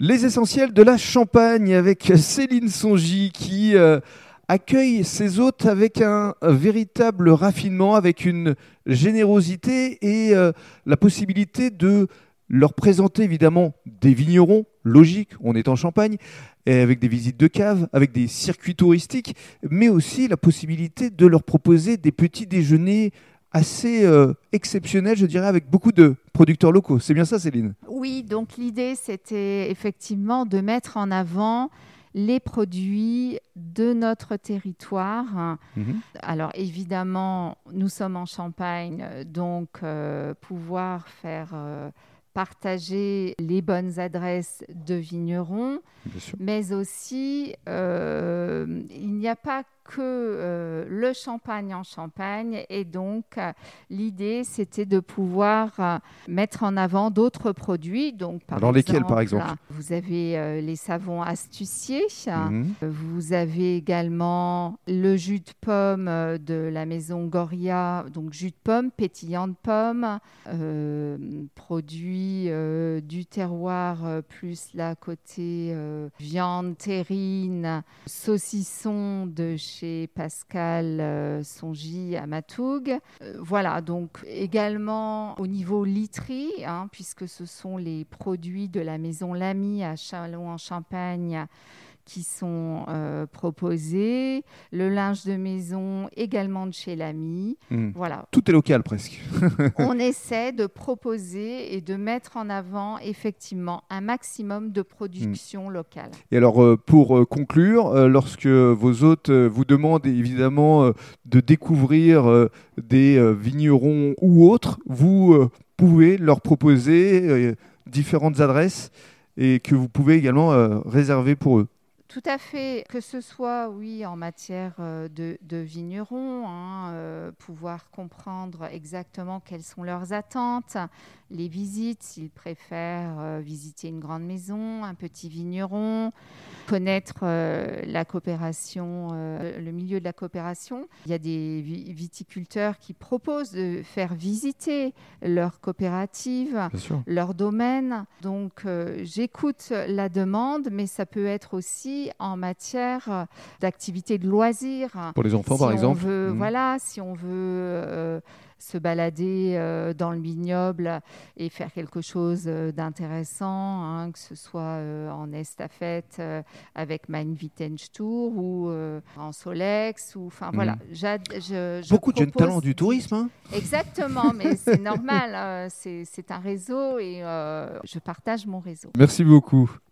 Les essentiels de la Champagne avec Céline Songy qui euh, accueille ses hôtes avec un, véritable raffinement, avec une générosité et euh, la possibilité de leur présenter évidemment des vignerons, logiques, on est en Champagne, avec des visites de caves, avec des circuits touristiques, mais aussi la possibilité de leur proposer des petits déjeuners assez euh, exceptionnel, je dirais, avec beaucoup de producteurs locaux. C'est bien ça, Céline? Oui, donc l'idée, c'était effectivement de mettre en avant les produits de notre territoire. Mhm. Alors évidemment, nous sommes en Champagne, donc euh, pouvoir faire euh, partager les bonnes adresses de vignerons, mais aussi euh, il n'y a pas que euh, le champagne en Champagne et donc euh, l'idée c'était de pouvoir mettre en avant d'autres produits. Donc, par Dans lesquels par exemple Vous avez les savons astuciers, mhm. vous avez également le jus de pomme de la maison Goria, donc jus de pomme, pétillant de pomme, produit euh, du terroir, euh, plus la côté euh, viande, terrine, saucisson de chez Pascal Songy à Matoug. voilà, donc également au niveau literie, hein, puisque ce sont les produits de la maison Lamy à Chalon en Champagne qui sont euh, proposés, le linge de maison également de chez l'ami. Hmm. Voilà. Tout est local presque. On essaie de proposer et de mettre en avant effectivement un maximum de production hmm. locale. Et alors euh, pour euh, conclure, lorsque vos hôtes vous demandent évidemment de découvrir des vignerons ou autres, vous pouvez leur proposer différentes adresses et que vous pouvez également réserver pour eux. Tout à fait, que ce soit, oui, en matière euh, de, vignerons, hein, euh, pouvoir comprendre exactement quelles sont leurs attentes, les visites, s'ils préfèrent euh, visiter une grande maison, un petit vigneron, connaître la coopération, le milieu de la coopération. Il y a des viticulteurs qui proposent de faire visiter leur coopérative, leur domaine. Donc, j'écoute la demande, mais ça peut être aussi en matière euh, d'activité de loisirs. Pour les enfants, par exemple mmh. Voilà, si on veut euh, se balader euh, dans le vignoble et faire quelque chose d'intéressant, hein, que ce soit en estafette avec Mein Tour ou en Solex. Ou, enfin, voilà, mmh. je, Beaucoup de jeunes talents du tourisme. Hein Exactement, mais c'est normal. c'est un réseau et je partage mon réseau. Merci beaucoup.